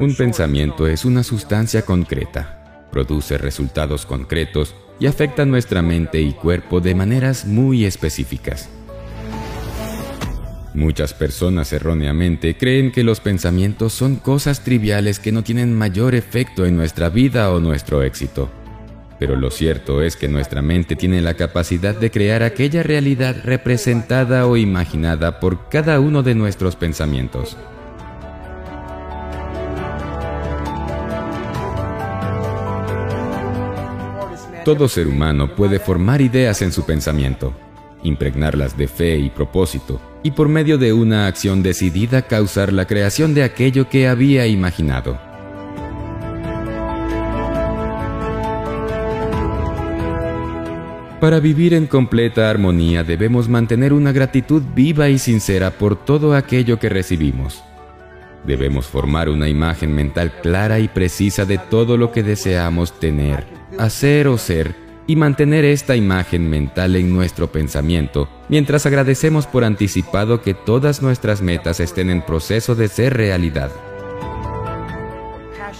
Un pensamiento es una sustancia concreta, produce resultados concretos y afecta nuestra mente y cuerpo de maneras muy específicas. Muchas personas erróneamente creen que los pensamientos son cosas triviales que no tienen mayor efecto en nuestra vida o nuestro éxito. Pero lo cierto es que nuestra mente tiene la capacidad de crear aquella realidad representada o imaginada por cada uno de nuestros pensamientos. Todo ser humano puede formar ideas en su pensamiento, impregnarlas de fe y propósito, y por medio de una acción decidida causar la creación de aquello que había imaginado. Para vivir en completa armonía debemos mantener una gratitud viva y sincera por todo aquello que recibimos. Debemos formar una imagen mental clara y precisa de todo lo que deseamos tener, hacer o ser y mantener esta imagen mental en nuestro pensamiento, mientras agradecemos por anticipado que todas nuestras metas estén en proceso de ser realidad.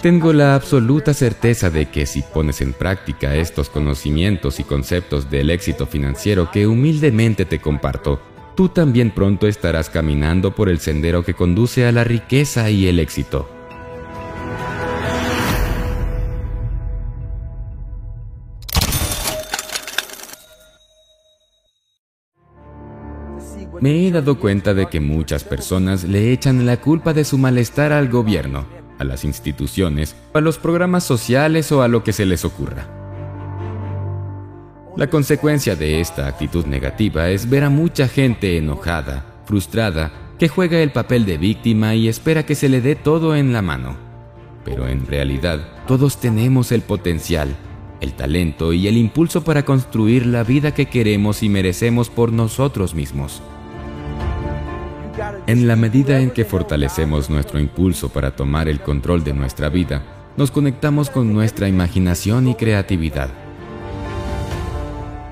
Tengo la absoluta certeza de que si pones en práctica estos conocimientos y conceptos del éxito financiero que humildemente te comparto, tú también pronto estarás caminando por el sendero que conduce a la riqueza y el éxito. Me he dado cuenta de que muchas personas le echan la culpa de su malestar al gobierno, a las instituciones, a los programas sociales o a lo que se les ocurra. La consecuencia de esta actitud negativa es ver a mucha gente enojada, frustrada, que juega el papel de víctima y espera que se le dé todo en la mano. Pero en realidad todos tenemos el potencial, el talento y el impulso para construir la vida que queremos y merecemos por nosotros mismos. En la medida en que fortalecemos nuestro impulso para tomar el control de nuestra vida, nos conectamos con nuestra imaginación y creatividad.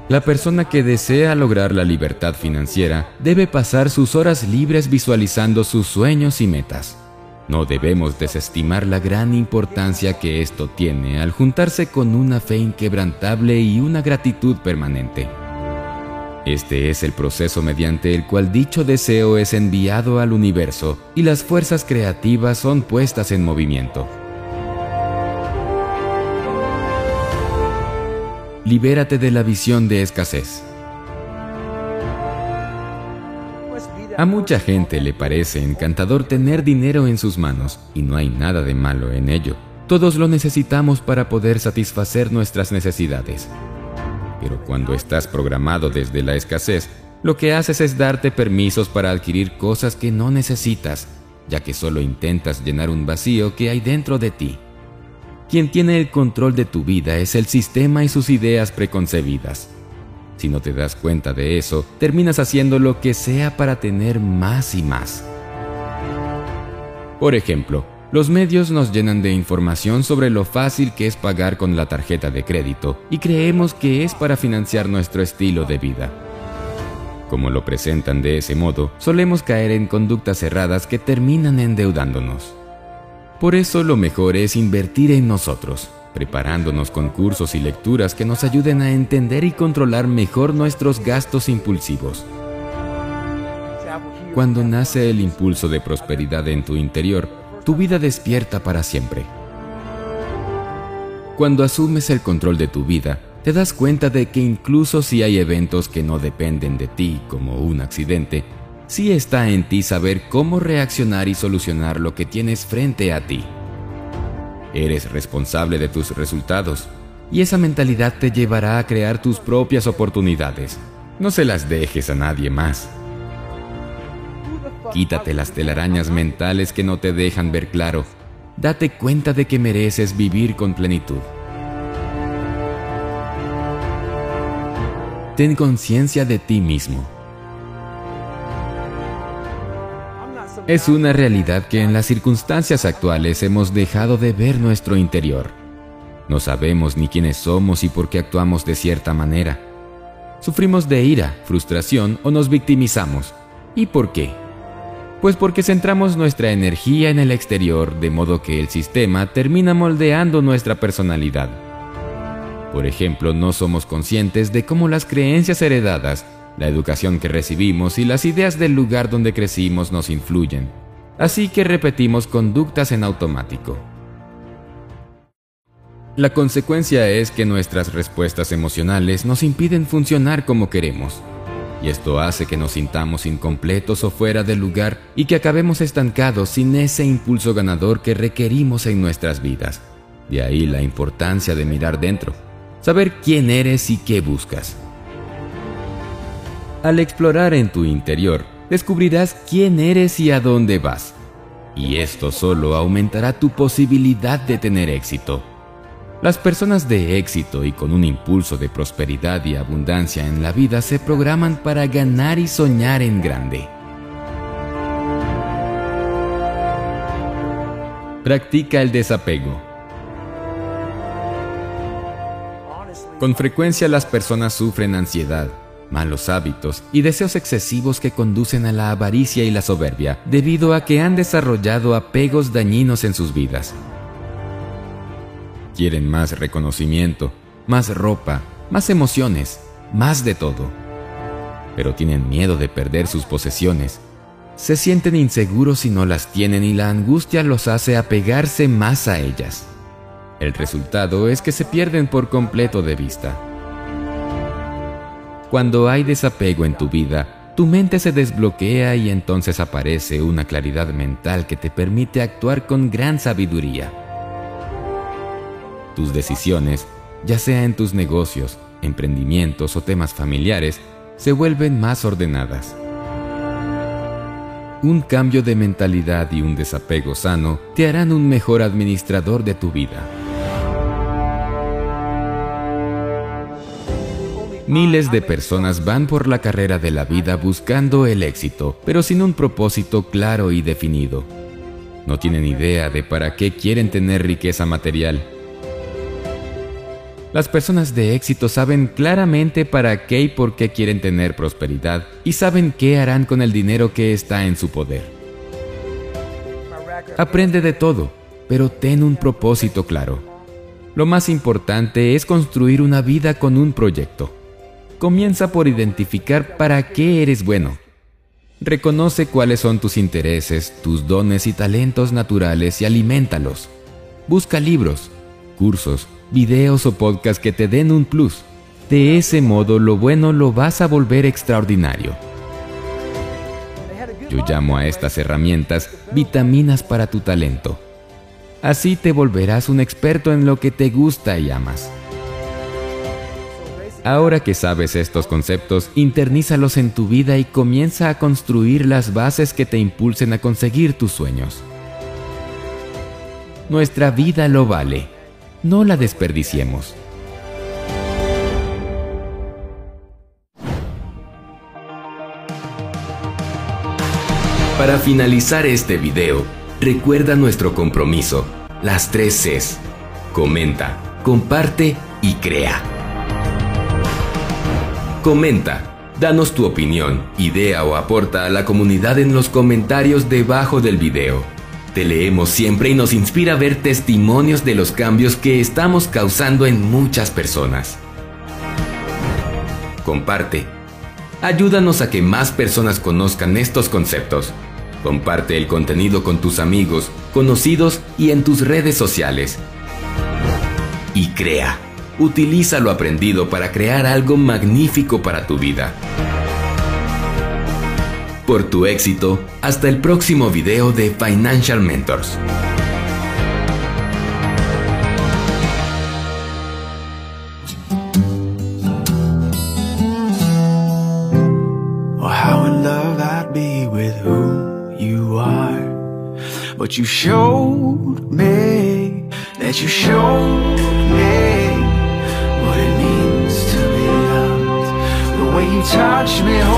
La persona que desea lograr la libertad financiera debe pasar sus horas libres visualizando sus sueños y metas. No debemos desestimar la gran importancia que esto tiene al juntarse con una fe inquebrantable y una gratitud permanente. Este es el proceso mediante el cual dicho deseo es enviado al universo y las fuerzas creativas son puestas en movimiento. Libérate de la visión de escasez. A mucha gente le parece encantador tener dinero en sus manos y no hay nada de malo en ello. Todos lo necesitamos para poder satisfacer nuestras necesidades. Pero cuando estás programado desde la escasez, lo que haces es darte permisos para adquirir cosas que no necesitas, ya que solo intentas llenar un vacío que hay dentro de ti. Quien tiene el control de tu vida es el sistema y sus ideas preconcebidas. Si no te das cuenta de eso, terminas haciendo lo que sea para tener más y más. Por ejemplo, los medios nos llenan de información sobre lo fácil que es pagar con la tarjeta de crédito y creemos que es para financiar nuestro estilo de vida. Como lo presentan de ese modo, solemos caer en conductas erradas que terminan endeudándonos. Por eso lo mejor es invertir en nosotros, preparándonos con cursos y lecturas que nos ayuden a entender y controlar mejor nuestros gastos impulsivos. Cuando nace el impulso de prosperidad en tu interior, tu vida despierta para siempre. Cuando asumes el control de tu vida, te das cuenta de que incluso si hay eventos que no dependen de ti, como un accidente, sí está en ti saber cómo reaccionar y solucionar lo que tienes frente a ti. Eres responsable de tus resultados y esa mentalidad te llevará a crear tus propias oportunidades. No se las dejes a nadie más. Quítate las telarañas mentales que no te dejan ver claro. Date cuenta de que mereces vivir con plenitud. Ten conciencia de ti mismo. Es una realidad que en las circunstancias actuales hemos dejado de ver nuestro interior. No sabemos ni quiénes somos y por qué actuamos de cierta manera. Sufrimos de ira, frustración o nos victimizamos. ¿Y por qué? Pues porque centramos nuestra energía en el exterior, de modo que el sistema termina moldeando nuestra personalidad. Por ejemplo, no somos conscientes de cómo las creencias heredadas, la educación que recibimos y las ideas del lugar donde crecimos nos influyen. Así que repetimos conductas en automático. La consecuencia es que nuestras respuestas emocionales nos impiden funcionar como queremos. Y esto hace que nos sintamos incompletos o fuera de lugar y que acabemos estancados sin ese impulso ganador que requerimos en nuestras vidas. De ahí la importancia de mirar dentro, saber quién eres y qué buscas. Al explorar en tu interior, descubrirás quién eres y a dónde vas. Y esto solo aumentará tu posibilidad de tener éxito. Las personas de éxito y con un impulso de prosperidad y abundancia en la vida se programan para ganar y soñar en grande. Practica el desapego. Con frecuencia las personas sufren ansiedad, malos hábitos y deseos excesivos que conducen a la avaricia y la soberbia debido a que han desarrollado apegos dañinos en sus vidas. Quieren más reconocimiento, más ropa, más emociones, más de todo. Pero tienen miedo de perder sus posesiones. Se sienten inseguros si no las tienen y la angustia los hace apegarse más a ellas. El resultado es que se pierden por completo de vista. Cuando hay desapego en tu vida, tu mente se desbloquea y entonces aparece una claridad mental que te permite actuar con gran sabiduría. Tus decisiones, ya sea en tus negocios, emprendimientos o temas familiares, se vuelven más ordenadas. Un cambio de mentalidad y un desapego sano te harán un mejor administrador de tu vida. Miles de personas van por la carrera de la vida buscando el éxito, pero sin un propósito claro y definido. No tienen idea de para qué quieren tener riqueza material las personas de éxito saben claramente para qué y por qué quieren tener prosperidad y saben qué harán con el dinero que está en su poder. Aprende de todo, pero ten un propósito claro. Lo más importante es construir una vida con un proyecto. Comienza por identificar para qué eres bueno. Reconoce cuáles son tus intereses, tus dones y talentos naturales y alimentalos. Busca libros, cursos, videos o podcasts que te den un plus. De ese modo lo bueno lo vas a volver extraordinario. Yo llamo a estas herramientas vitaminas para tu talento. Así te volverás un experto en lo que te gusta y amas. Ahora que sabes estos conceptos, internízalos en tu vida y comienza a construir las bases que te impulsen a conseguir tus sueños. Nuestra vida lo vale no la desperdiciemos. Para finalizar este video, recuerda nuestro compromiso, las tres Cs. Comenta, comparte y crea. Comenta, danos tu opinión, idea o aporta a la comunidad en los comentarios debajo del video. Te leemos siempre y nos inspira a ver testimonios de los cambios que estamos causando en muchas personas. Comparte. Ayúdanos a que más personas conozcan estos conceptos. Comparte el contenido con tus amigos, conocidos y en tus redes sociales. Y crea. Utiliza lo aprendido para crear algo magnífico para tu vida por tu éxito. Hasta el próximo video de Financial Mentors. But you showed me that you showed you touch me.